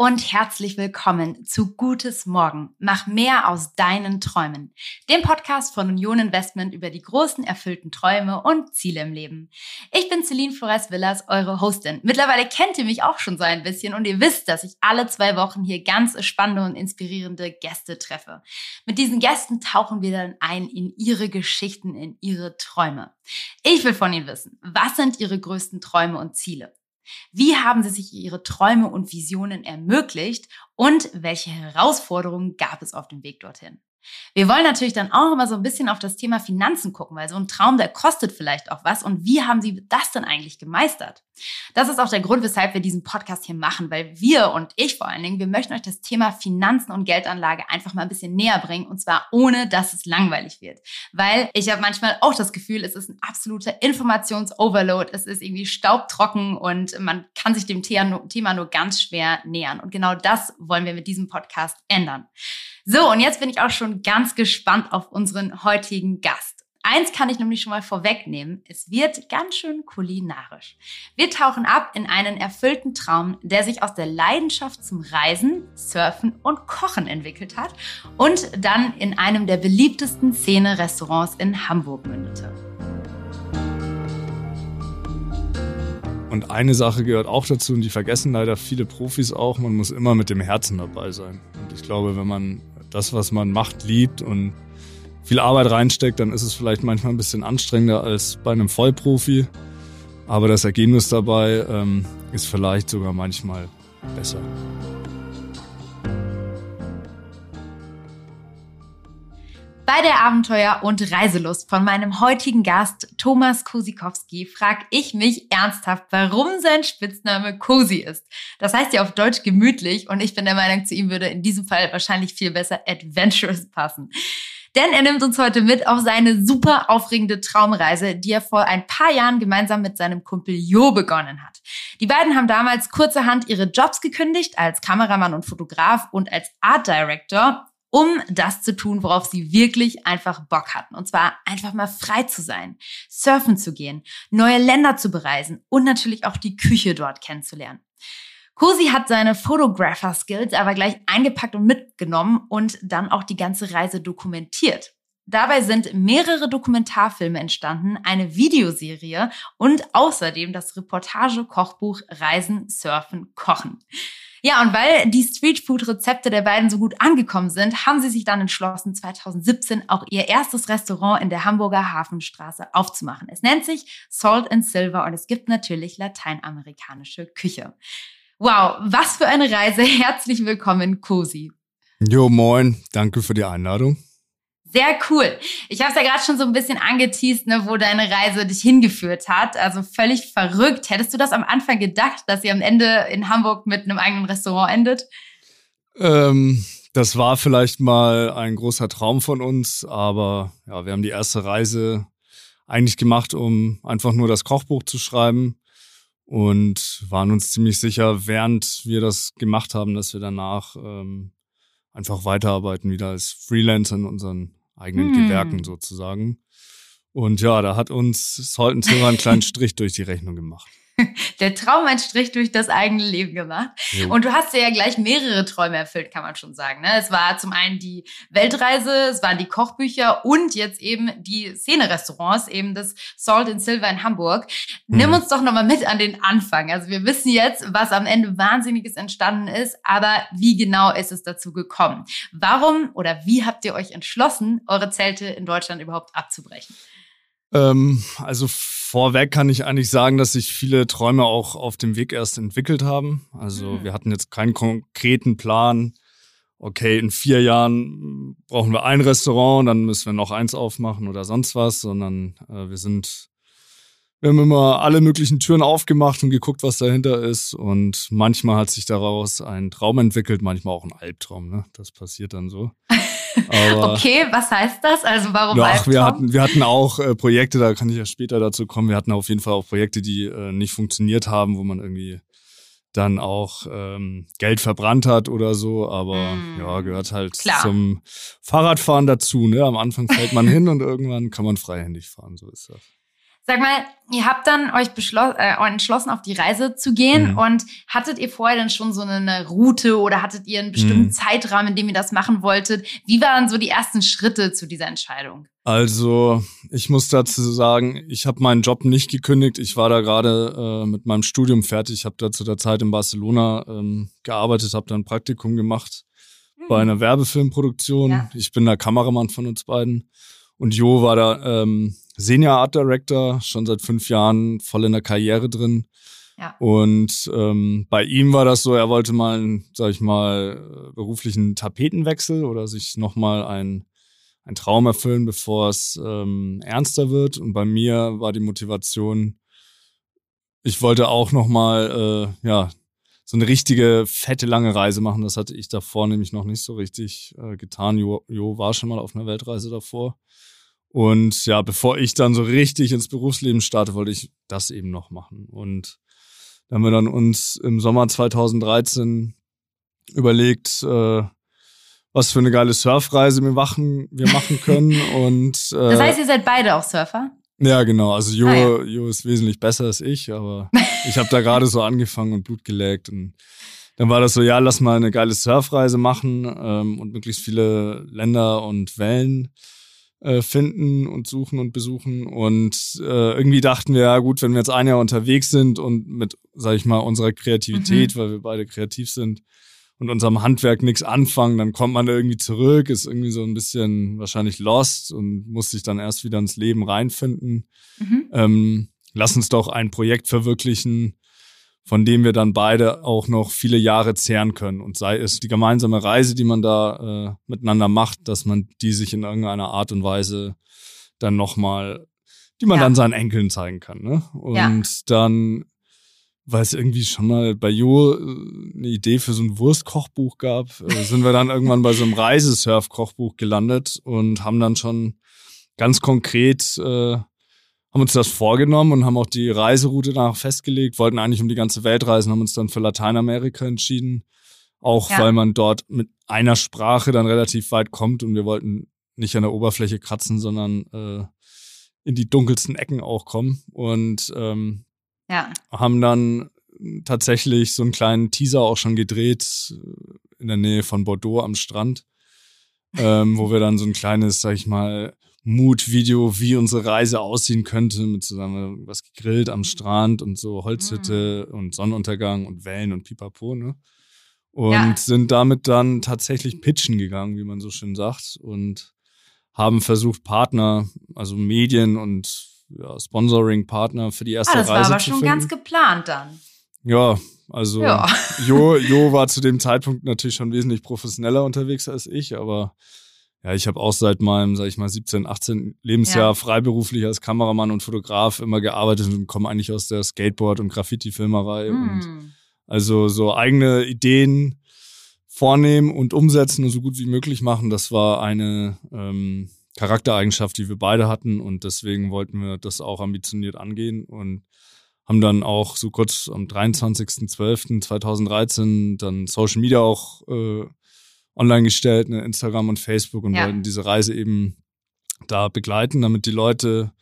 Und herzlich willkommen zu Gutes Morgen. Mach mehr aus deinen Träumen. Dem Podcast von Union Investment über die großen erfüllten Träume und Ziele im Leben. Ich bin Celine Flores Villas, eure Hostin. Mittlerweile kennt ihr mich auch schon so ein bisschen und ihr wisst, dass ich alle zwei Wochen hier ganz spannende und inspirierende Gäste treffe. Mit diesen Gästen tauchen wir dann ein in ihre Geschichten, in ihre Träume. Ich will von ihnen wissen, was sind ihre größten Träume und Ziele? Wie haben sie sich ihre Träume und Visionen ermöglicht und welche Herausforderungen gab es auf dem Weg dorthin? Wir wollen natürlich dann auch immer so ein bisschen auf das Thema Finanzen gucken, weil so ein Traum, der kostet vielleicht auch was. Und wie haben Sie das denn eigentlich gemeistert? Das ist auch der Grund, weshalb wir diesen Podcast hier machen, weil wir und ich vor allen Dingen, wir möchten euch das Thema Finanzen und Geldanlage einfach mal ein bisschen näher bringen und zwar ohne, dass es langweilig wird. Weil ich habe manchmal auch das Gefühl, es ist ein absoluter Informationsoverload, es ist irgendwie staubtrocken und man kann sich dem Thema nur ganz schwer nähern. Und genau das wollen wir mit diesem Podcast ändern. So, und jetzt bin ich auch schon ganz gespannt auf unseren heutigen Gast. Eins kann ich nämlich schon mal vorwegnehmen. Es wird ganz schön kulinarisch. Wir tauchen ab in einen erfüllten Traum, der sich aus der Leidenschaft zum Reisen, Surfen und Kochen entwickelt hat und dann in einem der beliebtesten Szene-Restaurants in Hamburg mündete. Und eine Sache gehört auch dazu, und die vergessen leider viele Profis auch, man muss immer mit dem Herzen dabei sein. Und ich glaube, wenn man das, was man macht, liebt und viel Arbeit reinsteckt, dann ist es vielleicht manchmal ein bisschen anstrengender als bei einem Vollprofi. Aber das Ergebnis dabei ähm, ist vielleicht sogar manchmal besser. Bei der Abenteuer- und Reiselust von meinem heutigen Gast Thomas Kosikowski frage ich mich ernsthaft, warum sein Spitzname Cosi ist. Das heißt ja auf Deutsch gemütlich und ich bin der Meinung, zu ihm würde in diesem Fall wahrscheinlich viel besser adventurous passen. Denn er nimmt uns heute mit auf seine super aufregende Traumreise, die er vor ein paar Jahren gemeinsam mit seinem Kumpel Jo begonnen hat. Die beiden haben damals kurzerhand ihre Jobs gekündigt als Kameramann und Fotograf und als Art Director um das zu tun, worauf sie wirklich einfach Bock hatten. Und zwar einfach mal frei zu sein, surfen zu gehen, neue Länder zu bereisen und natürlich auch die Küche dort kennenzulernen. Cosi hat seine Photographer-Skills aber gleich eingepackt und mitgenommen und dann auch die ganze Reise dokumentiert. Dabei sind mehrere Dokumentarfilme entstanden, eine Videoserie und außerdem das Reportage-Kochbuch Reisen, Surfen, Kochen. Ja, und weil die Streetfood-Rezepte der beiden so gut angekommen sind, haben sie sich dann entschlossen, 2017 auch ihr erstes Restaurant in der Hamburger Hafenstraße aufzumachen. Es nennt sich Salt and Silver und es gibt natürlich lateinamerikanische Küche. Wow, was für eine Reise. Herzlich willkommen, Cosi. Jo, moin. Danke für die Einladung. Sehr cool. Ich habe es ja gerade schon so ein bisschen angeteased, ne, wo deine Reise dich hingeführt hat. Also völlig verrückt. Hättest du das am Anfang gedacht, dass ihr am Ende in Hamburg mit einem eigenen Restaurant endet? Ähm, das war vielleicht mal ein großer Traum von uns, aber ja, wir haben die erste Reise eigentlich gemacht, um einfach nur das Kochbuch zu schreiben und waren uns ziemlich sicher, während wir das gemacht haben, dass wir danach ähm, einfach weiterarbeiten wieder als Freelancer in unseren eigenen hm. Gewerken sozusagen. Und ja, da hat uns Salton Silver einen kleinen Strich durch die Rechnung gemacht. der Traum ein Strich durch das eigene Leben gemacht. Jo. Und du hast dir ja gleich mehrere Träume erfüllt, kann man schon sagen. Ne? Es war zum einen die Weltreise, es waren die Kochbücher und jetzt eben die Szene-Restaurants, eben das Salt and Silver in Hamburg. Nimm mhm. uns doch nochmal mit an den Anfang. Also wir wissen jetzt, was am Ende Wahnsinniges entstanden ist, aber wie genau ist es dazu gekommen? Warum oder wie habt ihr euch entschlossen, eure Zelte in Deutschland überhaupt abzubrechen? Ähm, also vorweg kann ich eigentlich sagen, dass sich viele Träume auch auf dem Weg erst entwickelt haben. Also mhm. wir hatten jetzt keinen konkreten Plan. Okay, in vier Jahren brauchen wir ein Restaurant, dann müssen wir noch eins aufmachen oder sonst was, sondern äh, wir sind, wir haben immer alle möglichen Türen aufgemacht und geguckt, was dahinter ist. Und manchmal hat sich daraus ein Traum entwickelt, manchmal auch ein Albtraum. Ne? Das passiert dann so. Aber, okay, was heißt das? Also warum Ach, wir hatten, wir hatten auch äh, Projekte, da kann ich ja später dazu kommen. Wir hatten auf jeden Fall auch Projekte, die äh, nicht funktioniert haben, wo man irgendwie dann auch ähm, Geld verbrannt hat oder so, aber mm, ja, gehört halt klar. zum Fahrradfahren dazu. Ne? Am Anfang fällt man hin und irgendwann kann man freihändig fahren, so ist das. Sag mal, ihr habt dann euch äh, entschlossen, auf die Reise zu gehen mhm. und hattet ihr vorher dann schon so eine Route oder hattet ihr einen bestimmten mhm. Zeitrahmen, in dem ihr das machen wolltet? Wie waren so die ersten Schritte zu dieser Entscheidung? Also, ich muss dazu sagen, ich habe meinen Job nicht gekündigt. Ich war da gerade äh, mit meinem Studium fertig. Ich habe da zu der Zeit in Barcelona ähm, gearbeitet, habe da ein Praktikum gemacht mhm. bei einer Werbefilmproduktion. Ja. Ich bin der Kameramann von uns beiden. Und Jo war da ähm, Senior Art Director, schon seit fünf Jahren voll in der Karriere drin. Ja. Und ähm, bei ihm war das so, er wollte mal, einen, sag ich mal, beruflichen Tapetenwechsel oder sich nochmal ein, ein Traum erfüllen, bevor es ähm, ernster wird. Und bei mir war die Motivation, ich wollte auch nochmal, äh, ja, so eine richtige, fette, lange Reise machen. Das hatte ich davor nämlich noch nicht so richtig äh, getan. Jo, jo war schon mal auf einer Weltreise davor. Und ja, bevor ich dann so richtig ins Berufsleben starte, wollte ich das eben noch machen. Und da haben wir dann uns im Sommer 2013 überlegt, äh, was für eine geile Surfreise wir machen, wir machen können. Und, äh, das heißt, ihr seid beide auch Surfer? Ja, genau. Also Jo, ah, ja. jo ist wesentlich besser als ich, aber ich habe da gerade so angefangen und Blut geleckt. Und dann war das so, ja, lass mal eine geile Surfreise machen ähm, und möglichst viele Länder und Wellen äh, finden und suchen und besuchen. Und äh, irgendwie dachten wir, ja gut, wenn wir jetzt ein Jahr unterwegs sind und mit, sag ich mal, unserer Kreativität, mhm. weil wir beide kreativ sind und unserem Handwerk nichts anfangen, dann kommt man da irgendwie zurück, ist irgendwie so ein bisschen wahrscheinlich lost und muss sich dann erst wieder ins Leben reinfinden. Mhm. Ähm, lass uns doch ein Projekt verwirklichen, von dem wir dann beide auch noch viele Jahre zehren können. Und sei es die gemeinsame Reise, die man da äh, miteinander macht, dass man die sich in irgendeiner Art und Weise dann nochmal, die man ja. dann seinen Enkeln zeigen kann. Ne? Und ja. dann, weil es irgendwie schon mal bei Jo äh, eine Idee für so ein Wurstkochbuch gab, äh, sind wir dann irgendwann bei so einem Reisesurf-Kochbuch gelandet und haben dann schon ganz konkret äh, haben uns das vorgenommen und haben auch die Reiseroute danach festgelegt, wollten eigentlich um die ganze Welt reisen, haben uns dann für Lateinamerika entschieden. Auch ja. weil man dort mit einer Sprache dann relativ weit kommt und wir wollten nicht an der Oberfläche kratzen, sondern äh, in die dunkelsten Ecken auch kommen. Und ähm, ja. haben dann tatsächlich so einen kleinen Teaser auch schon gedreht äh, in der Nähe von Bordeaux am Strand, ähm, wo wir dann so ein kleines, sag ich mal, Mood-Video, wie unsere Reise aussehen könnte, mit zusammen was gegrillt am Strand und so Holzhütte mhm. und Sonnenuntergang und Wellen und Pipapo, ne? Und ja. sind damit dann tatsächlich pitchen gegangen, wie man so schön sagt, und haben versucht, Partner, also Medien und ja, Sponsoring-Partner für die erste ah, das Reise. Das war aber schon ganz geplant dann. Ja, also ja. Jo, jo war zu dem Zeitpunkt natürlich schon wesentlich professioneller unterwegs als ich, aber ja, ich habe auch seit meinem, sag ich mal, 17, 18 Lebensjahr ja. freiberuflich als Kameramann und Fotograf immer gearbeitet und komme eigentlich aus der Skateboard- und Graffiti-Filmerei. Mm. Und also so eigene Ideen vornehmen und umsetzen und so gut wie möglich machen, das war eine ähm, Charaktereigenschaft, die wir beide hatten und deswegen wollten wir das auch ambitioniert angehen und haben dann auch so kurz am 23.12.2013 dann Social Media auch äh, online gestellt, ne, Instagram und Facebook und ja. wollten diese Reise eben da begleiten, damit die Leute,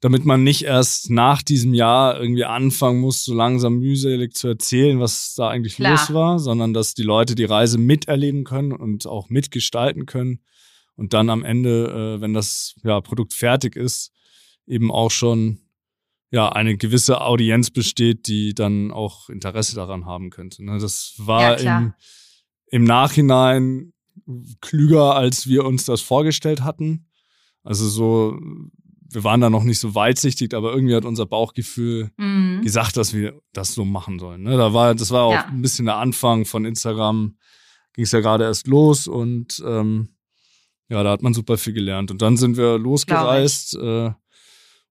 damit man nicht erst nach diesem Jahr irgendwie anfangen muss, so langsam mühselig zu erzählen, was da eigentlich Klar. los war, sondern dass die Leute die Reise miterleben können und auch mitgestalten können und dann am Ende, äh, wenn das ja, Produkt fertig ist, eben auch schon ja eine gewisse Audienz besteht, die dann auch Interesse daran haben könnte. Ne? Das war ja, im im Nachhinein klüger, als wir uns das vorgestellt hatten. Also so, wir waren da noch nicht so weitsichtig, aber irgendwie hat unser Bauchgefühl mhm. gesagt, dass wir das so machen sollen. Ne? Da war, das war auch ja. ein bisschen der Anfang von Instagram, ging es ja gerade erst los und ähm, ja, da hat man super viel gelernt. Und dann sind wir losgereist äh,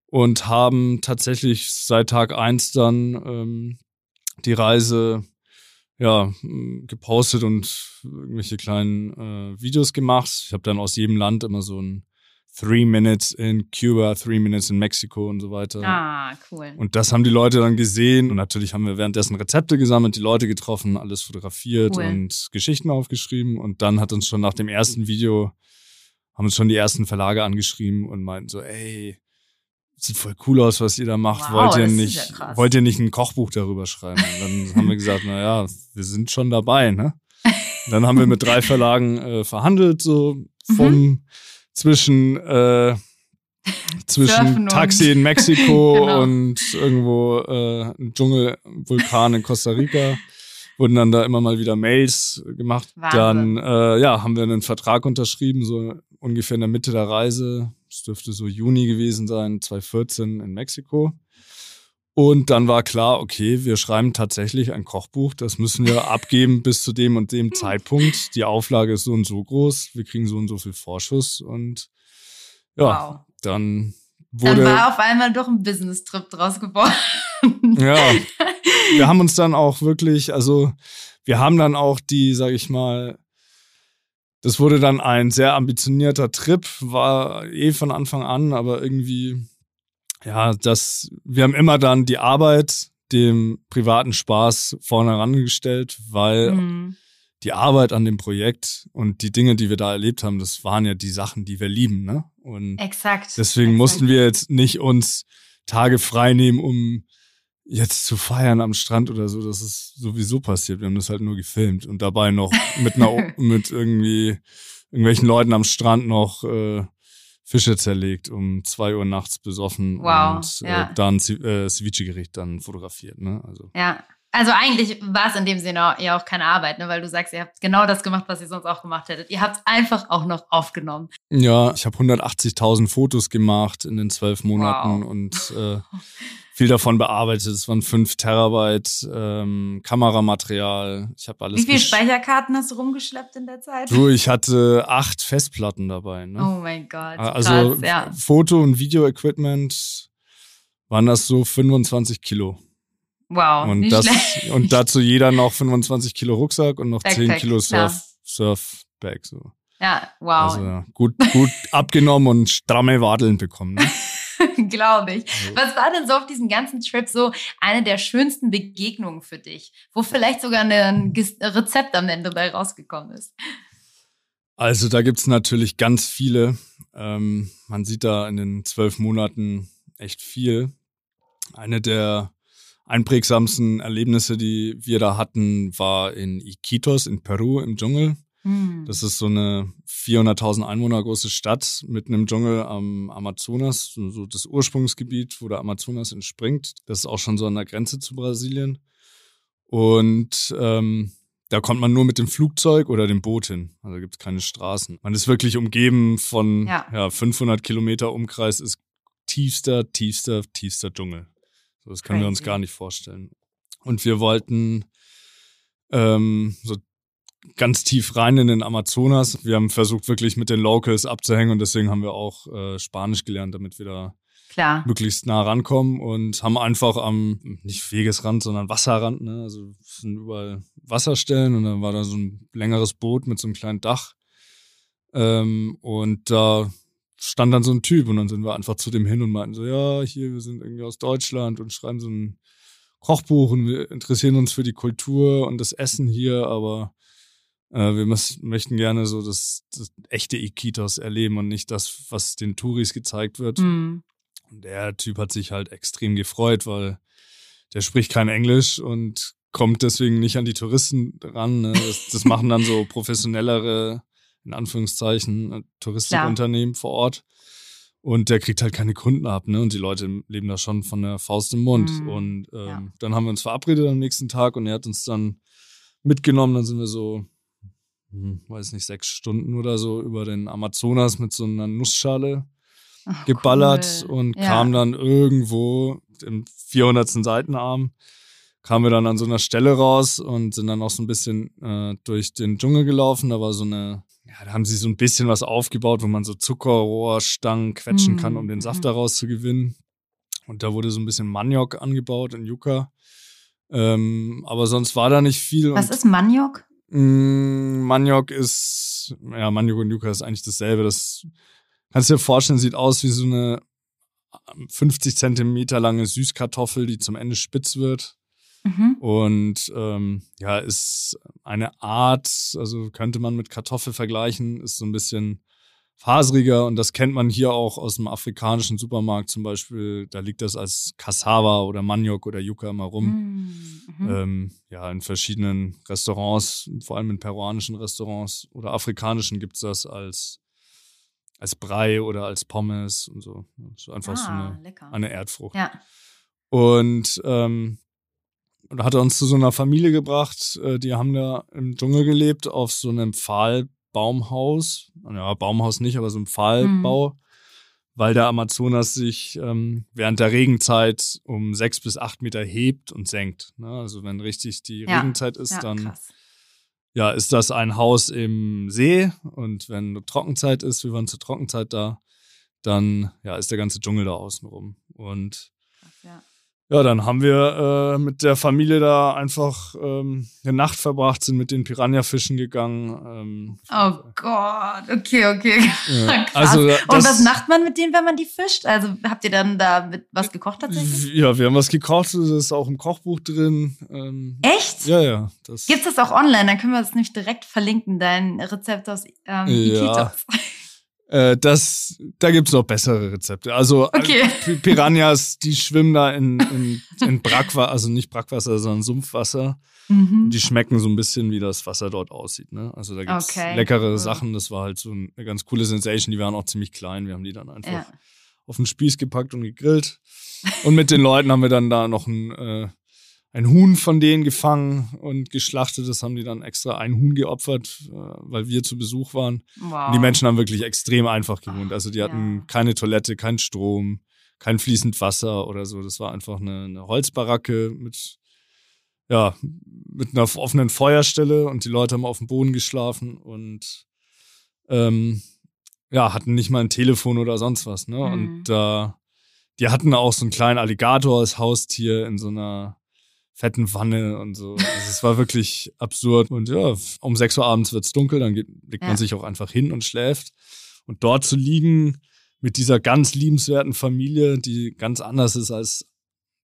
und haben tatsächlich seit Tag eins dann ähm, die Reise ja, gepostet und irgendwelche kleinen äh, Videos gemacht. Ich habe dann aus jedem Land immer so ein Three Minutes in Cuba, Three Minutes in Mexiko und so weiter. Ah, cool. Und das haben die Leute dann gesehen. Und natürlich haben wir währenddessen Rezepte gesammelt, die Leute getroffen, alles fotografiert cool. und Geschichten aufgeschrieben. Und dann hat uns schon nach dem ersten Video, haben uns schon die ersten Verlage angeschrieben und meinten so, ey, sieht voll cool aus, was ihr da macht. Wow, wollt ihr nicht, ja wollt ihr nicht ein Kochbuch darüber schreiben? Und dann haben wir gesagt, na ja, wir sind schon dabei, ne? Dann haben wir mit drei Verlagen äh, verhandelt, so vom Mhm. zwischen äh, zwischen Taxi in Mexiko Genau. und irgendwo äh, ein Dschungelvulkan in Costa Rica. Wurden dann da immer mal wieder Mails gemacht. Wahnsinn. Dann äh, ja, haben wir einen Vertrag unterschrieben, so ungefähr in der Mitte der Reise. Es dürfte so Juni gewesen sein, 2014 in Mexiko. Und dann war klar, okay, wir schreiben tatsächlich ein Kochbuch. Das müssen wir abgeben bis zu dem und dem Zeitpunkt. Die Auflage ist so und so groß. Wir kriegen so und so viel Vorschuss. Und ja, Wow. dann Dann wurde. war auf einmal doch ein Business-Trip draus geworden. ja, wir haben uns dann auch wirklich, also wir haben dann auch die, sag ich mal, das wurde dann ein sehr ambitionierter Trip, war eh von Anfang an, aber irgendwie, ja, das, wir haben immer dann die Arbeit dem privaten Spaß vorne herangestellt, weil Mhm. die Arbeit an dem Projekt und die Dinge, die wir da erlebt haben, das waren ja die Sachen, die wir lieben, ne? Und Exakt. Deswegen Exakt. mussten wir jetzt nicht uns Tage frei nehmen, um jetzt zu feiern am Strand oder so. Das ist sowieso passiert. Wir haben das halt nur gefilmt und dabei noch mit einer, mit irgendwie irgendwelchen Leuten am Strand noch äh, Fische zerlegt, um zwei Uhr nachts besoffen Wow, und ja. äh, dann äh, Ceviche-Gericht dann fotografiert. Ne? Also Ja. Also eigentlich war es in dem Sinne ja auch keine Arbeit, ne? weil du sagst, ihr habt genau das gemacht, was ihr sonst auch gemacht hättet. Ihr habt es einfach auch noch aufgenommen. Ja, ich habe 180.000 Fotos gemacht in den zwölf Monaten Wow. und äh, viel davon bearbeitet. Es waren fünf Terabyte ähm, Kameramaterial. Ich habe alles. Wie viele Speicherkarten hast du rumgeschleppt in der Zeit? Du, ich hatte acht Festplatten dabei. Ne? Oh mein Gott. also krass, ja. Foto- und Video-Equipment waren das so 25 Kilo. Wow. und, das, schlecht. und dazu jeder noch 25 Kilo Rucksack und noch 10 Backpack, Kilo klar. Surf, Surfbag. So. Ja, wow. Also ja, gut, gut abgenommen und stramme Wadeln bekommen. Ne? Glaube ich. Also- Was war denn so auf diesem ganzen Trip so eine der schönsten Begegnungen für dich, wo vielleicht sogar ein Rezept am Ende bei rausgekommen ist? Also da gibt's natürlich ganz viele. Ähm, man sieht da in den zwölf Monaten echt viel. Eine der einprägsamsten Erlebnisse, die wir da hatten, war in Iquitos in Peru im Dschungel. Hm. Das ist so eine 400.000 Einwohner große Stadt mitten im Dschungel am Amazonas, so das Ursprungsgebiet, wo der Amazonas entspringt. Das ist auch schon so an der Grenze zu Brasilien. Und ähm, da kommt man nur mit dem Flugzeug oder dem Boot hin. Also gibt es keine Straßen. Man ist wirklich umgeben von Ja. ja. 500 Kilometer Umkreis, ist tiefster, tiefster, tiefster Dschungel. So, das können wir uns Crazy. gar nicht vorstellen. Und wir wollten ähm, so ganz tief rein in den Amazonas. Wir haben versucht, wirklich mit den Locals abzuhängen und deswegen haben wir auch äh, Spanisch gelernt, damit wir da Klar. möglichst nah rankommen und haben einfach am, nicht Wegesrand, sondern Wasserrand, ne? Also sind überall Wasserstellen und dann war da so ein längeres Boot mit so einem kleinen Dach. Ähm, und da stand dann so ein Typ und dann sind wir einfach zu dem hin und meinten so, ja, hier, wir sind irgendwie aus Deutschland und schreiben so ein Kochbuch und wir interessieren uns für die Kultur und das Essen hier, aber wir müssen, möchten gerne so das, das echte Iquitos erleben und nicht das, was den Touris gezeigt wird. Hm. Und der Typ hat sich halt extrem gefreut, weil der spricht kein Englisch und kommt deswegen nicht an die Touristen ran. Ne? Das, das machen dann so professionellere, in Anführungszeichen, äh, Touristikunternehmen vor Ort. Und der kriegt halt keine Kunden ab, ne? Und die Leute leben da schon von der Faust im Mund. Mhm. Und ähm, Ja. dann haben wir uns verabredet am nächsten Tag und er hat uns dann mitgenommen. Dann sind wir so, weiß nicht, sechs Stunden oder so über den Amazonas mit so einer Nussschale Ach, geballert cool. und Ja. kam dann irgendwo im 400. Seitenarm, kamen wir dann an so einer Stelle raus und sind dann auch so ein bisschen äh, durch den Dschungel gelaufen. Da war so eine, ja, da haben sie so ein bisschen was aufgebaut, wo man so Zuckerrohrstangen quetschen Mm, kann, um den Saft mhm. daraus zu gewinnen. Und da wurde so ein bisschen Maniok angebaut in Yucca. Ähm, aber sonst war da nicht viel. Was ist Maniok? Mm, Maniok ist, ja, Maniok und Yucca ist eigentlich dasselbe. Das kannst du dir vorstellen, sieht aus wie so eine 50 Zentimeter lange Süßkartoffel, die zum Ende spitz wird. Mhm. Und ähm, ja, ist eine Art, also könnte man mit Kartoffel vergleichen, ist so ein bisschen faseriger und das kennt man hier auch aus dem afrikanischen Supermarkt zum Beispiel. Da liegt das als Cassava oder Maniok oder Yucca immer rum. Mm, mhm. Ähm, ja, in verschiedenen Restaurants, vor allem in peruanischen Restaurants oder afrikanischen gibt es das als, als Brei oder als Pommes und so. Das ist einfach ah, so eine, eine Erdfrucht. Ja. Und ähm, und hat er uns zu so einer Familie gebracht, äh, die haben da im Dschungel gelebt, auf so einem Pfahlbaumhaus. Ja, Baumhaus nicht, aber so ein Pfahlbau, mhm. weil der Amazonas sich ähm, während der Regenzeit um sechs bis acht Meter hebt und senkt. Ne? Also wenn richtig die ja. Regenzeit ist, ja, dann krass. ja, ist das ein Haus im See und wenn Trockenzeit ist, wir waren zur Trockenzeit da, dann ja, ist der ganze Dschungel da außenrum. Und ja. Dann haben wir äh, mit der Familie da einfach ähm, eine Nacht verbracht, sind mit den Piranha-Fischen gegangen. Ähm, oh Gott, okay, okay. Ja. also, Und was macht man mit denen, wenn man die fischt? Also habt ihr dann da mit was gekocht tatsächlich? Ja, wir haben was gekocht, das ist auch im Kochbuch drin. Ähm, Echt? Ja, ja. Das Gibt's das auch online? Dann können wir das nämlich direkt verlinken, dein Rezept aus ähm, ja. Äh, das, da gibt's noch bessere Rezepte. Also äh, okay. Piranhas, die schwimmen da in, in, in Brackwasser, also nicht Brackwasser, sondern Sumpfwasser. Mhm. Die schmecken so ein bisschen, wie das Wasser dort aussieht. Ne? Also da gibt's okay. leckere cool. Sachen. Das war halt so eine ganz coole Sensation. Die waren auch ziemlich klein. Wir haben die dann einfach ja. auf den Spieß gepackt und gegrillt. Und mit den Leuten haben wir dann da noch ein äh, ein Huhn von denen gefangen und geschlachtet. Das haben die dann extra ein Huhn geopfert, äh, weil wir zu Besuch waren. Wow. Und die Menschen haben wirklich extrem einfach gewohnt. Also die hatten ja. keine Toilette, keinen Strom, kein fließend Wasser oder so. Das war einfach eine, eine Holzbaracke mit, ja, mit einer offenen Feuerstelle und die Leute haben auf dem Boden geschlafen und ähm, ja, hatten nicht mal ein Telefon oder sonst was. Ne? Mhm. Und äh, die hatten auch so einen kleinen Alligator als Haustier in so einer fetten Wanne und so. Also es war wirklich absurd. Und ja, um sechs Uhr abends wird's dunkel, dann geht, legt ja. man sich auch einfach hin und schläft. Und dort zu liegen mit dieser ganz liebenswerten Familie, die ganz anders ist als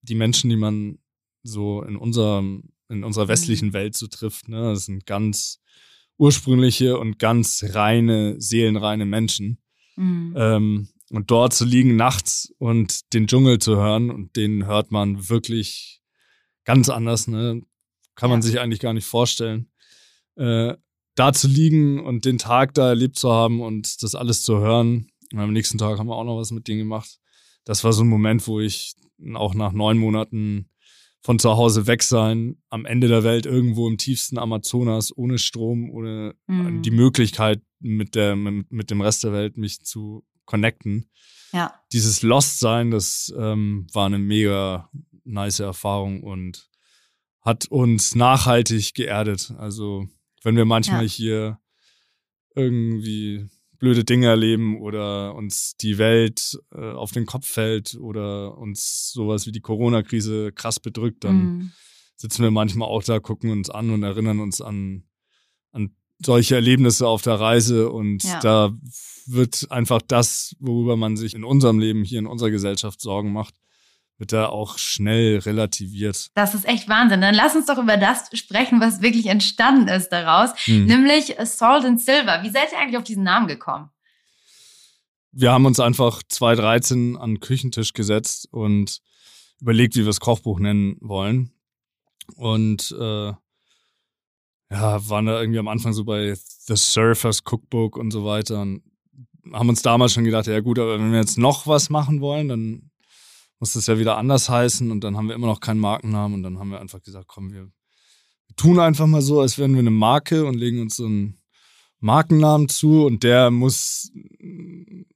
die Menschen, die man so in unserem, in unserer westlichen mhm. Welt so trifft. Ne? Das sind ganz ursprüngliche und ganz reine, seelenreine Menschen. Mhm. Ähm, und dort zu liegen nachts und den Dschungel zu hören und den hört man wirklich ganz anders, ne? Kann man sich eigentlich gar nicht vorstellen. Äh, da zu liegen und den Tag da erlebt zu haben und das alles zu hören. Und am nächsten Tag haben wir auch noch was mit denen gemacht. Das war so ein Moment, wo ich auch nach neun Monaten von zu Hause weg sein, am Ende der Welt, irgendwo im tiefsten Amazonas, ohne Strom, ohne mhm. die Möglichkeit, mit, der, mit, mit dem Rest der Welt mich zu connecten. Ja. Dieses Lost-Sein, das ähm, war eine mega nice Erfahrung und hat uns nachhaltig geerdet. Also wenn wir manchmal ja. hier irgendwie blöde Dinge erleben oder uns die Welt äh, auf den Kopf fällt oder uns sowas wie die Corona-Krise krass bedrückt, dann mhm. sitzen wir manchmal auch da, gucken uns an und erinnern uns an, an solche Erlebnisse auf der Reise und ja. da wird einfach das, worüber man sich in unserem Leben hier in unserer Gesellschaft Sorgen macht, wird da auch schnell relativiert. Das ist echt Wahnsinn. Dann lass uns doch über das sprechen, was wirklich entstanden ist daraus, hm. nämlich Salt and Silver. Wie seid ihr eigentlich auf diesen Namen gekommen? Wir haben uns einfach 2013 an den Küchentisch gesetzt und überlegt, wie wir das Kochbuch nennen wollen. Und äh, ja, waren da irgendwie am Anfang so bei The Surfers Cookbook und so weiter und haben uns damals schon gedacht, ja gut, aber wenn wir jetzt noch was machen wollen, dann muss das ja wieder anders heißen und dann haben wir immer noch keinen Markennamen und dann haben wir einfach gesagt, komm, wir, tun einfach mal so, als wären wir eine Marke und legen uns so einen Markennamen zu und der muss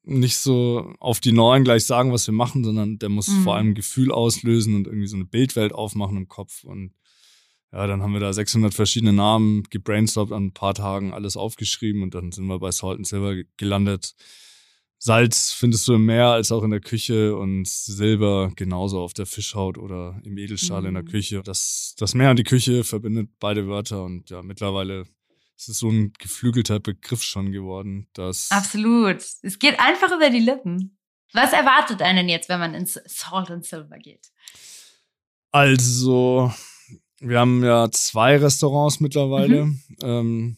nicht so auf die Neuen gleich sagen, was wir machen, sondern der muss mhm. vor allem ein Gefühl auslösen und irgendwie so eine Bildwelt aufmachen im Kopf und ja, dann haben wir da 600 verschiedene Namen gebrainstormt an ein paar Tagen, alles aufgeschrieben und dann sind wir bei Salt and Silver gelandet. Salz findest du im Meer als auch in der Küche und Silber genauso auf der Fischhaut oder im Edelstahl mhm. in der mhm. Küche. Das, das Meer und die Küche verbindet beide Wörter und ja, mittlerweile ist es so ein geflügelter Begriff schon geworden, dass. Absolut. Es geht einfach über die Lippen. Was erwartet einen jetzt, wenn man ins Salt and Silver geht? Also, wir haben ja zwei Restaurants mittlerweile. Mhm. Ähm,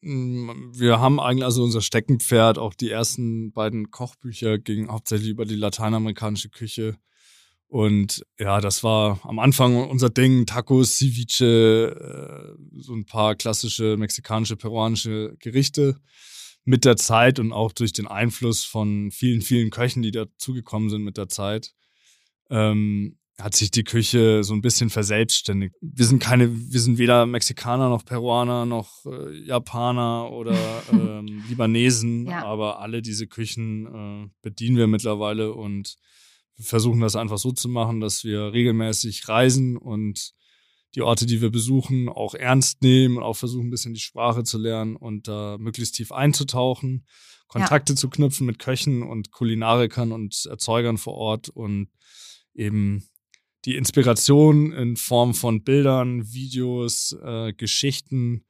wir haben eigentlich also unser Steckenpferd, auch die ersten beiden Kochbücher gingen hauptsächlich über die lateinamerikanische Küche. Und ja, das war am Anfang unser Ding, Tacos, Ceviche, äh, so ein paar klassische mexikanische, peruanische Gerichte. Mit der Zeit und auch durch den Einfluss von vielen, vielen Köchen, die dazugekommen sind mit der Zeit, ähm, hat sich die Küche so ein bisschen verselbstständigt. Wir sind keine, wir sind weder Mexikaner noch Peruaner noch äh, Japaner oder ähm, Libanesen, ja. aber alle diese Küchen äh, bedienen wir mittlerweile und versuchen das einfach so zu machen, dass wir regelmäßig reisen und die Orte, die wir besuchen, auch ernst nehmen und auch versuchen, ein bisschen die Sprache zu lernen und da äh, möglichst tief einzutauchen, Kontakte ja. zu knüpfen mit Köchen und Kulinarikern und Erzeugern vor Ort und eben die Inspiration in Form von Bildern, Videos, äh, Geschichten,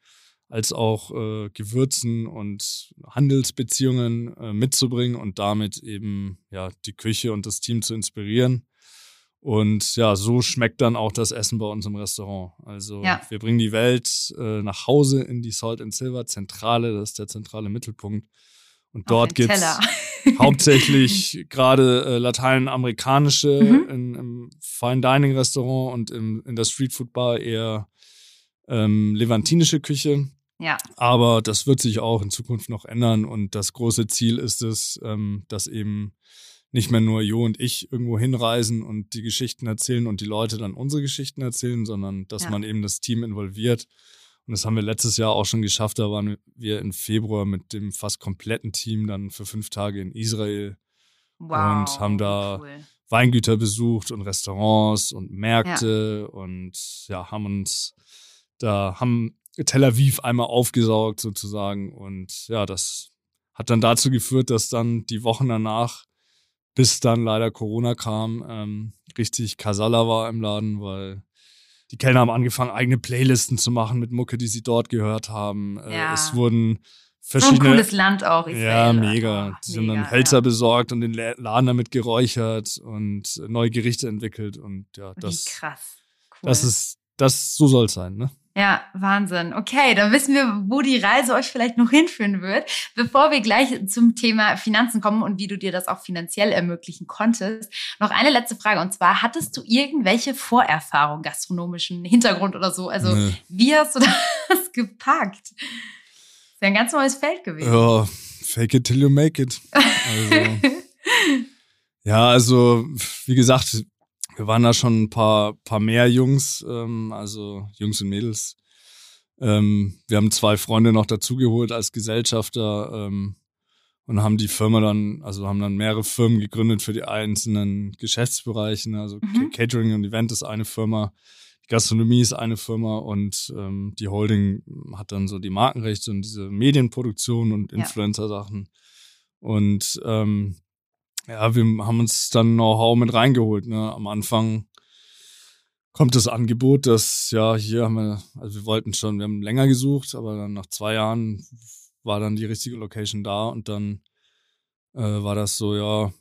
als auch äh, Gewürzen und Handelsbeziehungen äh, mitzubringen und damit eben ja die Küche und das Team zu inspirieren. Und ja, so schmeckt dann auch das Essen bei uns im Restaurant. Also ja. wir bringen die Welt äh, nach Hause in die Salt and Silver Zentrale, das ist der zentrale Mittelpunkt. Und dort gibt es hauptsächlich gerade äh, lateinamerikanische mhm. in, im Fine Dining Restaurant und im, in der Street Food Bar eher ähm, levantinische Küche. Ja. Aber das wird sich auch in Zukunft noch ändern und das große Ziel ist es, ähm, dass eben nicht mehr nur Jo und ich irgendwo hinreisen und die Geschichten erzählen und die Leute dann unsere Geschichten erzählen, sondern dass ja. man eben das Team involviert und das haben wir letztes Jahr auch schon geschafft. Da waren wir im Februar mit dem fast kompletten Team dann für fünf Tage in Israel wow, und haben da cool. Weingüter besucht und Restaurants und Märkte ja. und ja, haben uns da, haben Tel Aviv einmal aufgesaugt sozusagen. Und ja, das hat dann dazu geführt, dass dann die Wochen danach, bis dann leider Corona kam, ähm, richtig Kasala war im Laden, weil die Kellner haben angefangen, eigene Playlisten zu machen mit Mucke, die sie dort gehört haben. Äh, ja. Es wurden verschiedene. So ein cooles Land auch. Israel. Ja, mega. Oh, die sind dann Hölzer ja. besorgt und den Laden damit geräuchert und neue Gerichte entwickelt und ja, das. Wie krass. Cool. Das ist, das, so soll es sein, ne? Ja, Wahnsinn. Okay, dann wissen wir, wo die Reise euch vielleicht noch hinführen wird. Bevor wir gleich zum Thema Finanzen kommen und wie du dir das auch finanziell ermöglichen konntest, noch eine letzte Frage. Und zwar, hattest du irgendwelche Vorerfahrungen, gastronomischen Hintergrund oder so? Also, nee. wie hast du das gepackt? Das ist ja ein ganz neues Feld gewesen. Ja, fake it till you make it. Also, ja, also, wie gesagt, wir waren da schon ein paar, paar mehr Jungs, ähm, also Jungs und Mädels. Ähm, wir haben zwei Freunde noch dazugeholt als Gesellschafter ähm, und haben die Firma dann, also haben dann mehrere Firmen gegründet für die einzelnen Geschäftsbereiche. Also mhm. Catering und Event ist eine Firma, die Gastronomie ist eine Firma und ähm, die Holding hat dann so die Markenrechte und diese Medienproduktion und Influencer-Sachen. Und ähm, ja, wir haben uns dann Know-how mit reingeholt. Ne? Am Anfang kommt das Angebot, dass ja, hier haben wir, also wir wollten schon, wir haben länger gesucht, aber dann nach zwei Jahren war dann die richtige Location da und dann äh, war das so, ja,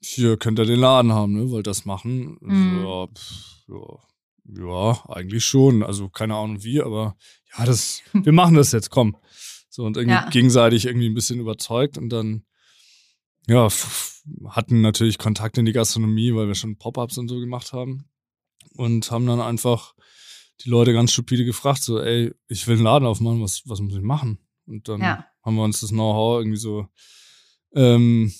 hier könnt ihr den Laden haben, ne? Wollt das machen? Mhm. Ja, pff, ja, ja, eigentlich schon. Also keine Ahnung wie, aber ja, das, wir machen das jetzt, komm. So und irgendwie ja. gegenseitig irgendwie ein bisschen überzeugt und dann ja, hatten natürlich Kontakt in die Gastronomie, weil wir schon Pop-ups und so gemacht haben. Und haben dann einfach die Leute ganz stupide gefragt, so, ey, ich will einen Laden aufmachen, was, was muss ich machen? Und dann ja. haben wir uns das Know-how irgendwie so ähm,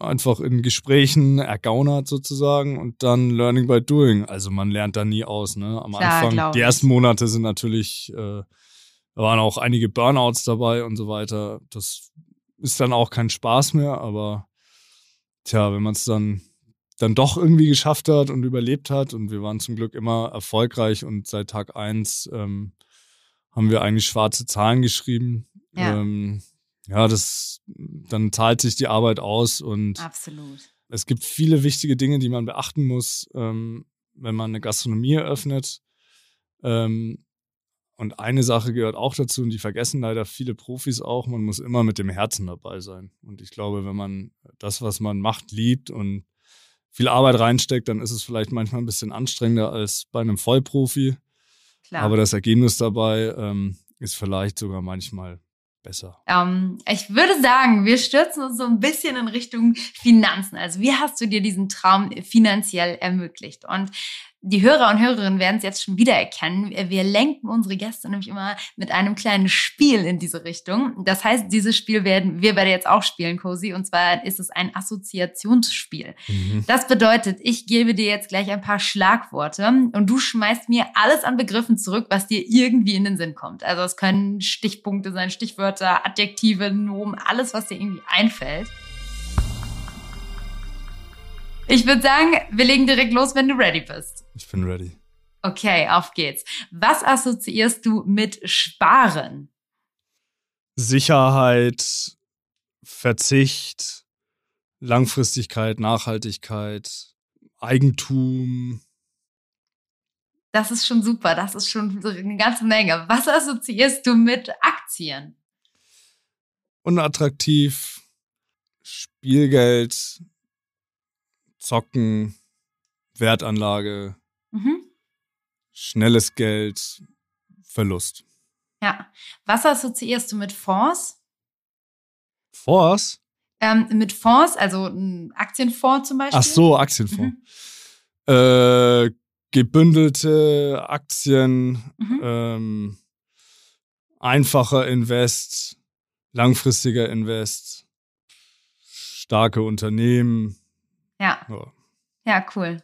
einfach in Gesprächen ergaunert sozusagen und dann Learning by Doing. Also man lernt da nie aus, ne? Am Klar, Anfang, die ersten Monate sind natürlich, äh, da waren auch einige Burnouts dabei und so weiter. Das ist dann auch kein Spaß mehr, aber tja, wenn man es dann, dann doch irgendwie geschafft hat und überlebt hat und wir waren zum Glück immer erfolgreich und seit Tag eins ähm, haben wir eigentlich schwarze Zahlen geschrieben. Ja. Ähm, ja, das, dann zahlt sich die Arbeit aus und Absolut. es gibt viele wichtige Dinge, die man beachten muss, ähm, wenn man eine Gastronomie eröffnet. Ähm, und eine Sache gehört auch dazu, und die vergessen leider viele Profis auch, man muss immer mit dem Herzen dabei sein. Und ich glaube, wenn man das, was man macht, liebt und viel Arbeit reinsteckt, dann ist es vielleicht manchmal ein bisschen anstrengender als bei einem Vollprofi. Klar. Aber das Ergebnis dabei ähm, ist vielleicht sogar manchmal besser. Ähm, ich würde sagen, wir stürzen uns so ein bisschen in Richtung Finanzen. Also wie hast du dir diesen Traum finanziell ermöglicht? Und die Hörer und Hörerinnen werden es jetzt schon wieder erkennen. Wir lenken unsere Gäste nämlich immer mit einem kleinen Spiel in diese Richtung. Das heißt, dieses Spiel werden wir beide jetzt auch spielen, Cosi. Und zwar ist es ein Assoziationsspiel. Mhm. Das bedeutet, ich gebe dir jetzt gleich ein paar Schlagworte und du schmeißt mir alles an Begriffen zurück, was dir irgendwie in den Sinn kommt. Also es können Stichpunkte sein, Stichwörter, Adjektive, Nomen, alles, was dir irgendwie einfällt. Ich würde sagen, wir legen direkt los, wenn du ready bist. Ich bin ready. Okay, auf geht's. Was assoziierst du mit Sparen? Sicherheit, Verzicht, Langfristigkeit, Nachhaltigkeit, Eigentum. Das ist schon super. Das ist schon eine ganze Menge. Was assoziierst du mit Aktien? Unattraktiv, Spielgeld, Zocken, Wertanlage, mhm. schnelles Geld, Verlust. Ja. Was assoziierst du mit Fonds? Fonds? Ähm, mit Fonds, also ein Aktienfonds zum Beispiel. Ach so, Aktienfonds. Mhm. Äh, gebündelte Aktien, mhm. ähm, einfacher Invest, langfristiger Invest, starke Unternehmen, ja. ja. Ja, cool.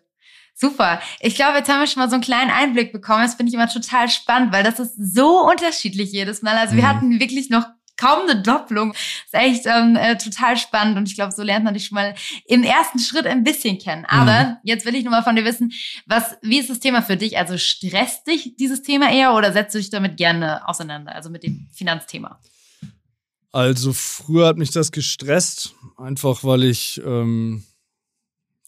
Super. Ich glaube, jetzt haben wir schon mal so einen kleinen Einblick bekommen. Das finde ich immer total spannend, weil das ist so unterschiedlich jedes Mal. Also wir mhm. hatten wirklich noch kaum eine Doppelung. ist echt ähm, äh, total spannend und ich glaube, so lernt man dich schon mal im ersten Schritt ein bisschen kennen. Aber mhm. jetzt will ich nur mal von dir wissen, was, wie ist das Thema für dich? Also stresst dich dieses Thema eher oder setzt du dich damit gerne auseinander, also mit dem Finanzthema? Also früher hat mich das gestresst, einfach weil ich ähm,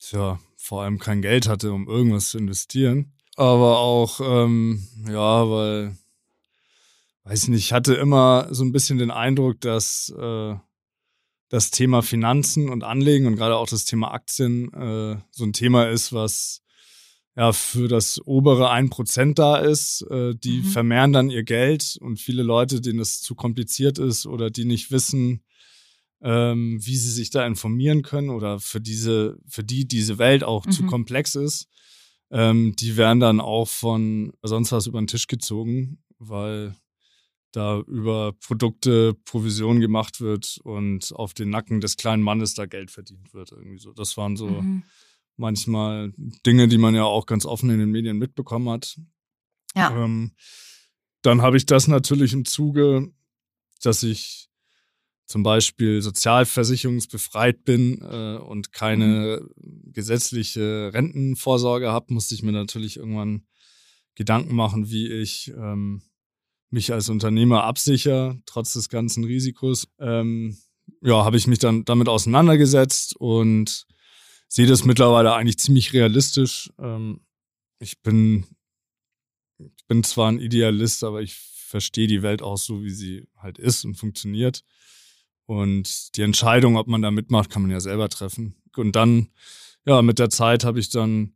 tja, vor allem kein Geld hatte, um irgendwas zu investieren. Aber auch, ähm, ja, weil, weiß nicht, ich hatte immer so ein bisschen den Eindruck, dass äh, das Thema Finanzen und Anlegen und gerade auch das Thema Aktien äh, so ein Thema ist, was ja für das obere 1% da ist. Äh, die mhm. vermehren dann ihr Geld und viele Leute, denen das zu kompliziert ist oder die nicht wissen, ähm, wie sie sich da informieren können oder für diese, für die diese Welt auch mhm. zu komplex ist, ähm, die werden dann auch von sonst was über den Tisch gezogen, weil da über Produkte Provision gemacht wird und auf den Nacken des kleinen Mannes da Geld verdient wird. Irgendwie so. Das waren so mhm. manchmal Dinge, die man ja auch ganz offen in den Medien mitbekommen hat. Ja. Ähm, dann habe ich das natürlich im Zuge, dass ich zum Beispiel sozialversicherungsbefreit bin äh, und keine mhm. gesetzliche Rentenvorsorge habe, musste ich mir natürlich irgendwann Gedanken machen, wie ich ähm, mich als Unternehmer absichere, trotz des ganzen Risikos. Ähm, ja, habe ich mich dann damit auseinandergesetzt und sehe das mittlerweile eigentlich ziemlich realistisch. Ähm, ich bin, ich bin zwar ein Idealist, aber ich verstehe die Welt auch so, wie sie halt ist und funktioniert. Und die Entscheidung, ob man da mitmacht, kann man ja selber treffen. Und dann, ja, mit der Zeit habe ich dann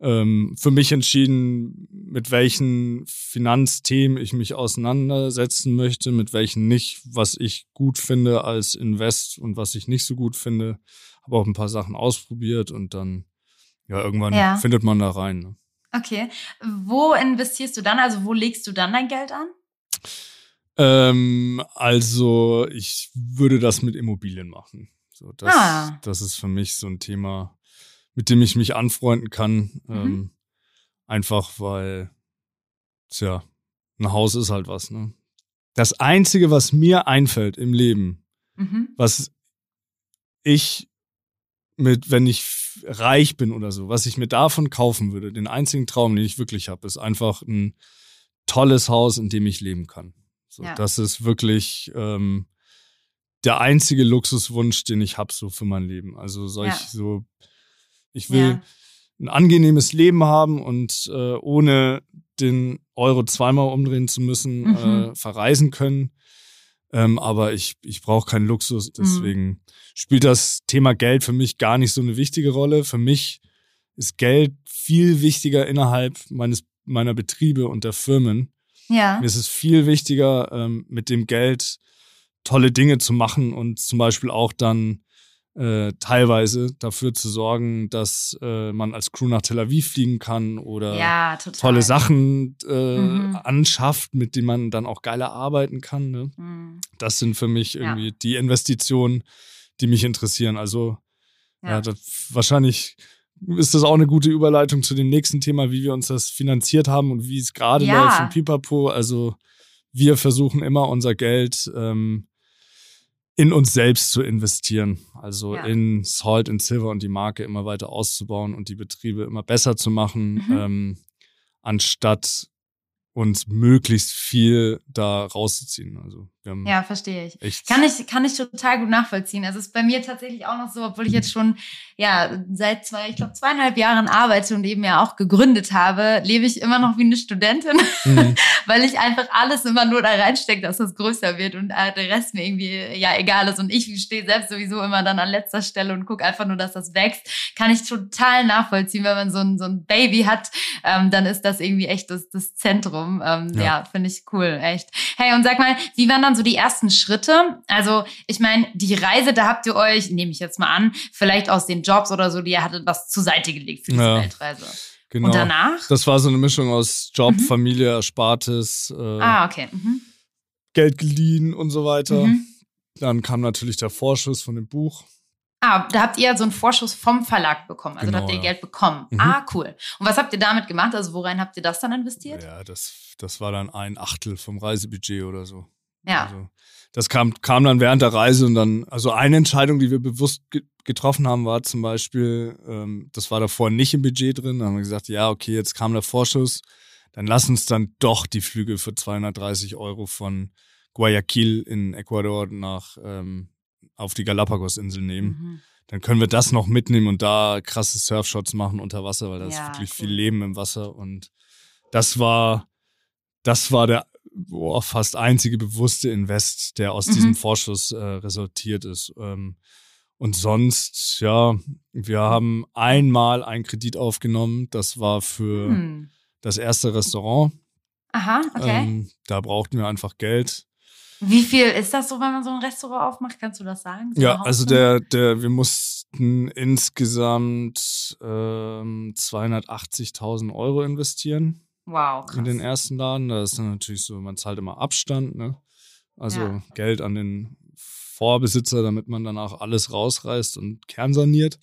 ähm, für mich entschieden, mit welchen Finanzthemen ich mich auseinandersetzen möchte, mit welchen nicht, was ich gut finde als Invest und was ich nicht so gut finde. Habe auch ein paar Sachen ausprobiert und dann, ja, irgendwann ja. findet man da rein. Ne? Okay. Wo investierst du dann? Also wo legst du dann dein Geld an? Ähm, also ich würde das mit Immobilien machen. So, das, ah. das ist für mich so ein Thema, mit dem ich mich anfreunden kann. Mhm. Ähm, einfach weil, tja, ein Haus ist halt was, ne? Das Einzige, was mir einfällt im Leben, mhm. was ich mit, wenn ich reich bin oder so, was ich mir davon kaufen würde, den einzigen Traum, den ich wirklich habe, ist einfach ein tolles Haus, in dem ich leben kann. So, ja. Das ist wirklich ähm, der einzige Luxuswunsch, den ich habe so für mein Leben. Also soll ja. ich so, ich will ein angenehmes Leben haben und äh, ohne den Euro zweimal umdrehen zu müssen, mhm. äh, verreisen können. Ähm, aber ich, ich brauche keinen Luxus. Mhm. Deswegen mhm. spielt das Thema Geld für mich gar nicht so eine wichtige Rolle. Für mich ist Geld viel wichtiger innerhalb meines, meiner Betriebe und der Firmen Ja. Mir ist es viel wichtiger, ähm, mit dem Geld tolle Dinge zu machen und zum Beispiel auch dann äh, teilweise dafür zu sorgen, dass äh, man als Crew nach Tel Aviv fliegen kann oder ja, tolle Sachen äh, Mhm. anschafft, mit denen man dann auch geiler arbeiten kann. Ne? Mhm. Das sind für mich Ja. irgendwie die Investitionen, die mich interessieren. Also ja, Ja. das, wahrscheinlich ist das auch eine gute Überleitung zu dem nächsten Thema, wie wir uns das finanziert haben und wie es gerade Ja. läuft in Pipapo. Also wir versuchen immer unser Geld ähm, in uns selbst zu investieren. Also Ja. in Salt, in Silver und die Marke immer weiter auszubauen und die Betriebe immer besser zu machen, Mhm. ähm, anstatt uns möglichst viel da rauszuziehen. Also haben Ja, verstehe ich. echt. Kann ich, kann ich total gut nachvollziehen. Also es ist bei mir tatsächlich auch noch so, obwohl ich jetzt schon ja seit zwei, ich glaube zweieinhalb Jahren arbeite und eben ja auch gegründet habe, lebe ich immer noch wie eine Studentin, Mhm. weil ich einfach alles immer nur da reinstecke, dass das größer wird und äh, der Rest mir irgendwie ja egal ist. Und ich stehe selbst sowieso immer dann an letzter Stelle und gucke einfach nur, dass das wächst. Kann ich total nachvollziehen, wenn man so ein, so ein Baby hat, ähm, dann ist das irgendwie echt das, das Zentrum. Ähm, ja, Ja. finde ich cool, echt. Hey, und sag mal, wie waren dann so die ersten Schritte? Also, ich meine, die Reise, da habt ihr euch, nehme ich jetzt mal an, vielleicht aus den Jobs oder so, die ihr hattet, was zur Seite gelegt für diese Ja. Weltreise. Genau. Und danach? Das war so eine Mischung aus Job, Mhm. Familie, Erspartes, äh, ah, okay. Mhm. Geld geliehen und so weiter. Mhm. Dann kam natürlich der Vorschuss von dem Buch. Ah, da habt ihr so einen Vorschuss vom Verlag bekommen. Also da Genau, habt ihr ja. Geld bekommen. Mhm. Ah, cool. Und was habt ihr damit gemacht? Also worein habt ihr das dann investiert? Ja, das, das war dann ein Achtel vom Reisebudget oder so. Ja. Also, das kam, kam dann während der Reise und dann, also eine Entscheidung, die wir bewusst ge getroffen haben, war zum Beispiel, ähm, das war davor nicht im Budget drin, da haben wir gesagt, ja, okay, jetzt kam der Vorschuss, dann lass uns dann doch die Flüge für 230 Euro von Guayaquil in Ecuador nach, ähm, auf die Galapagos-Insel nehmen. Mhm. Dann können wir das noch mitnehmen und da krasse Surfshots machen unter Wasser, weil da ist Ja, wirklich cool. viel Leben im Wasser und das war, das war der boah, fast einzige bewusste Invest, der aus Mhm. diesem Vorschuss äh, resultiert ist. Ähm, und sonst, ja, wir haben einmal einen Kredit aufgenommen. Das war für Hm. das erste Restaurant. Aha, okay. Ähm, da brauchten wir einfach Geld. Wie viel ist das so, wenn man so ein Restaurant aufmacht? Kannst du das sagen? So Ja, also der, der, wir mussten insgesamt ähm, 280.000 Euro investieren. Wow, krass. in den ersten Laden. Da ist dann natürlich so, man zahlt immer Abstand, ne? Also Ja. Geld an den Vorbesitzer, damit man danach alles rausreißt und kernsaniert.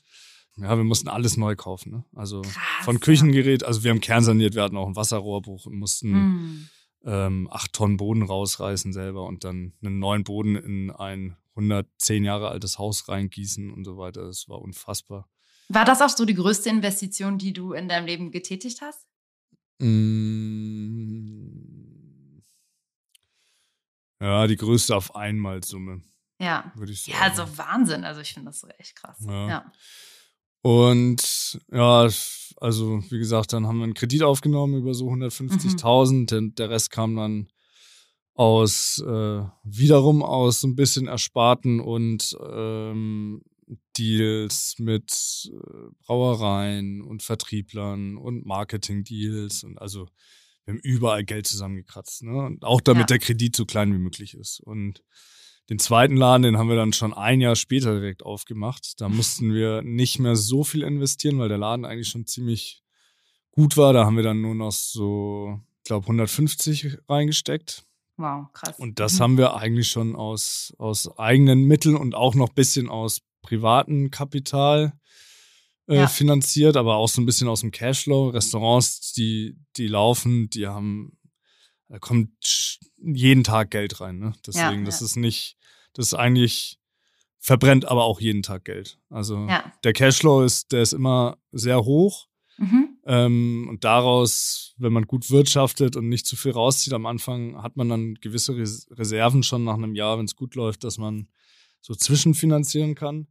Ja, wir mussten alles neu kaufen, ne? Also Krass, von. Küchengerät, also wir haben kernsaniert, wir hatten auch ein Wasserrohrbruch und mussten Hm. ähm, acht Tonnen Boden rausreißen selber und dann einen neuen Boden in ein 110 Jahre altes Haus reingießen und so weiter. Das war unfassbar. War das auch so die größte Investition, die du in deinem Leben getätigt hast? Mm. Ja, die größte auf einmal Summe, Ja. würde ich sagen. Ja, also Wahnsinn. Also ich finde das so echt krass. Ja. Ja. Und ja, also wie gesagt, dann haben wir einen Kredit aufgenommen über so 150.000. Der, der Rest kam dann aus äh, wiederum aus so ein bisschen Ersparten und ähm, Deals mit äh, Brauereien und Vertrieblern und Marketing-Deals und also wir haben überall Geld zusammengekratzt, ne? Und auch damit Ja. der Kredit so klein wie möglich ist. Und den zweiten Laden, den haben wir dann schon ein Jahr später direkt aufgemacht. Da mussten wir nicht mehr so viel investieren, weil der Laden eigentlich schon ziemlich gut war. Da haben wir dann nur noch so, ich glaube, 150 reingesteckt. Wow, krass. Und das Mhm. haben wir eigentlich schon aus, aus eigenen Mitteln und auch noch ein bisschen aus privatem Kapital äh, Ja. finanziert, aber auch so ein bisschen aus dem Cashflow. Restaurants, die, die laufen, die haben, da kommt jeden Tag Geld rein. Ne? Deswegen, das ja. ist nicht, das ist eigentlich, verbrennt aber auch jeden Tag Geld. Also Ja. der Cashflow ist, der ist immer sehr hoch. Mhm. Ähm, und daraus, wenn man gut wirtschaftet und nicht zu viel rauszieht am Anfang, hat man dann gewisse Res Reserven schon nach einem Jahr, wenn es gut läuft, dass man so zwischenfinanzieren kann.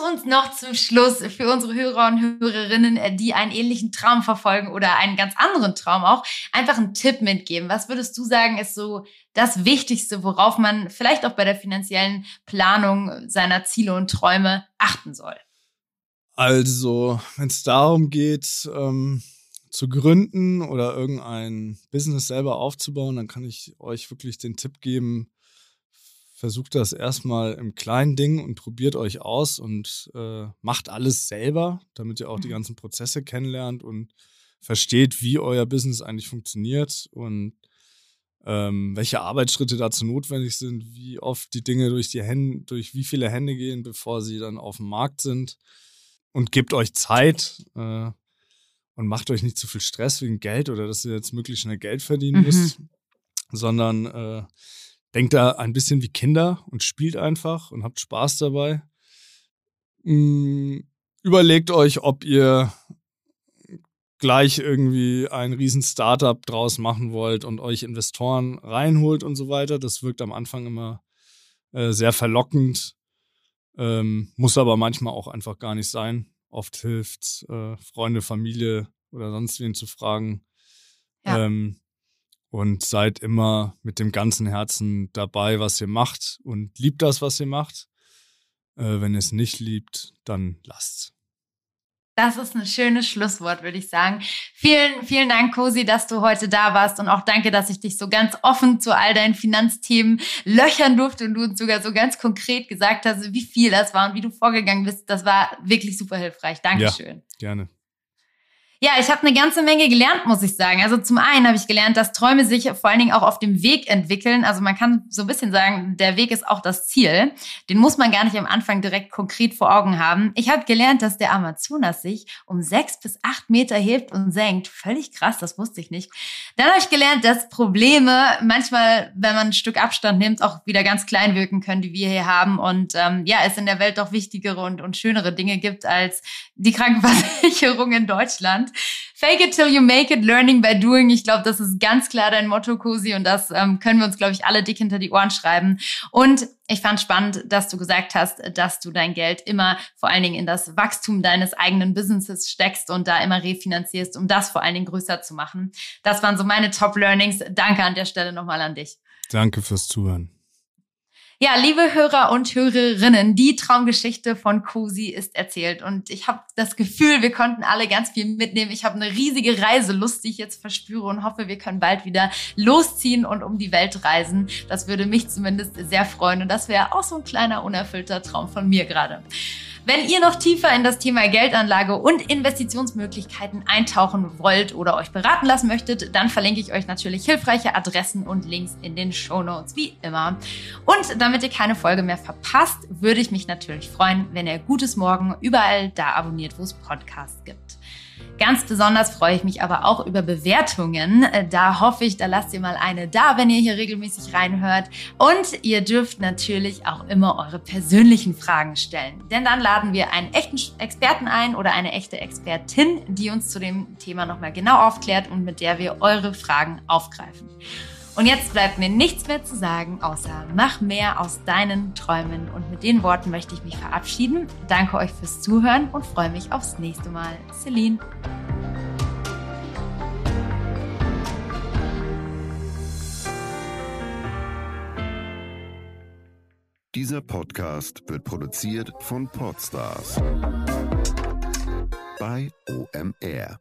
Du uns noch zum Schluss für unsere Hörer und Hörerinnen, äh, die einen ähnlichen Traum verfolgen oder einen ganz anderen Traum auch, einfach einen Tipp mitgeben? Was würdest du sagen, ist so das Wichtigste, worauf man vielleicht auch bei der finanziellen Planung seiner Ziele und Träume achten soll? Also, wenn es darum geht, ähm, zu gründen oder irgendein Business selber aufzubauen, dann kann ich euch wirklich den Tipp geben, versucht das erstmal im kleinen Ding und probiert euch aus und äh, macht alles selber, damit ihr auch die mhm. ganzen Prozesse kennenlernt und versteht, wie euer Business eigentlich funktioniert und ähm, welche Arbeitsschritte dazu notwendig sind, wie oft die Dinge durch die Hände, durch wie viele Hände gehen, bevor sie dann auf dem Markt sind. Und gebt euch Zeit äh, und macht euch nicht zu viel Stress wegen Geld oder dass ihr jetzt möglichst schnell Geld verdienen mhm. müsst, sondern äh, denkt da ein bisschen wie Kinder und spielt einfach und habt Spaß dabei. Mhm. Überlegt euch, ob ihr gleich irgendwie ein riesen Startup draus machen wollt und euch Investoren reinholt und so weiter. Das wirkt am Anfang immer äh, sehr verlockend, ähm, muss aber manchmal auch einfach gar nicht sein. Oft hilft äh, Freunde, Familie oder sonst wen zu fragen. Ja. Ähm, und seid immer mit dem ganzen Herzen dabei, was ihr macht und liebt das, was ihr macht. Äh, wenn ihr es nicht liebt, dann lasst's. Das ist ein schönes Schlusswort, würde ich sagen. Vielen, vielen Dank, Cosi, dass du heute da warst und auch danke, dass ich dich so ganz offen zu all deinen Finanzthemen löchern durfte und du uns sogar so ganz konkret gesagt hast, wie viel das war und wie du vorgegangen bist. Das war wirklich super hilfreich. Dankeschön. Ja, gerne. Ja, ich habe eine ganze Menge gelernt, muss ich sagen. Also zum einen habe ich gelernt, dass Träume sich vor allen Dingen auch auf dem Weg entwickeln. Also man kann so ein bisschen sagen, der Weg ist auch das Ziel. Den muss man gar nicht am Anfang direkt konkret vor Augen haben. Ich habe gelernt, dass der Amazonas sich um sechs bis acht Meter hebt und senkt. Völlig krass, das wusste ich nicht. Dann habe ich gelernt, dass Probleme manchmal, wenn man ein Stück Abstand nimmt, auch wieder ganz klein wirken können, die wir hier haben. Und ähm, ja, es in der Welt doch wichtigere und, und schönere Dinge gibt als die Krankenversicherung in Deutschland. Fake it till you make it, learning by doing. Ich glaube, das ist ganz klar dein Motto, Cosi, und das ähm, können wir uns, glaube ich, alle dick hinter die Ohren schreiben. Und ich fand spannend, dass du gesagt hast, dass du dein Geld immer vor allen Dingen in das Wachstum deines eigenen Businesses steckst und da immer refinanzierst, um das vor allen Dingen größer zu machen. Das waren so meine Top Learnings. Danke an der Stelle nochmal an dich. Danke fürs Zuhören. Ja, liebe Hörer und Hörerinnen, die Traumgeschichte von Cosi ist erzählt und ich habe das Gefühl, wir konnten alle ganz viel mitnehmen. Ich habe eine riesige Reiselust, die ich jetzt verspüre und hoffe, wir können bald wieder losziehen und um die Welt reisen. Das würde mich zumindest sehr freuen und das wäre auch so ein kleiner unerfüllter Traum von mir gerade. Wenn ihr noch tiefer in das Thema Geldanlage und Investitionsmöglichkeiten eintauchen wollt oder euch beraten lassen möchtet, dann verlinke ich euch natürlich hilfreiche Adressen und Links in den Show Notes, wie immer. Und damit ihr keine Folge mehr verpasst, würde ich mich natürlich freuen, wenn ihr Gutes Morgen überall da abonniert, wo es Podcasts gibt. Ganz besonders freue ich mich aber auch über Bewertungen. Äh, da hoffe ich, da lasst ihr mal eine da, wenn ihr hier regelmäßig reinhört. Und ihr dürft natürlich auch immer eure persönlichen Fragen stellen. Denn dann laden wir einen echten Experten ein oder eine echte Expertin, die uns zu dem Thema nochmal genau aufklärt und mit der wir eure Fragen aufgreifen. Und jetzt bleibt mir nichts mehr zu sagen, außer mach mehr aus deinen Träumen. Und mit den Worten möchte ich mich verabschieden. Danke euch fürs Zuhören und freue mich aufs nächste Mal. Celine. Dieser Podcast wird produziert von Podstars bei OMR.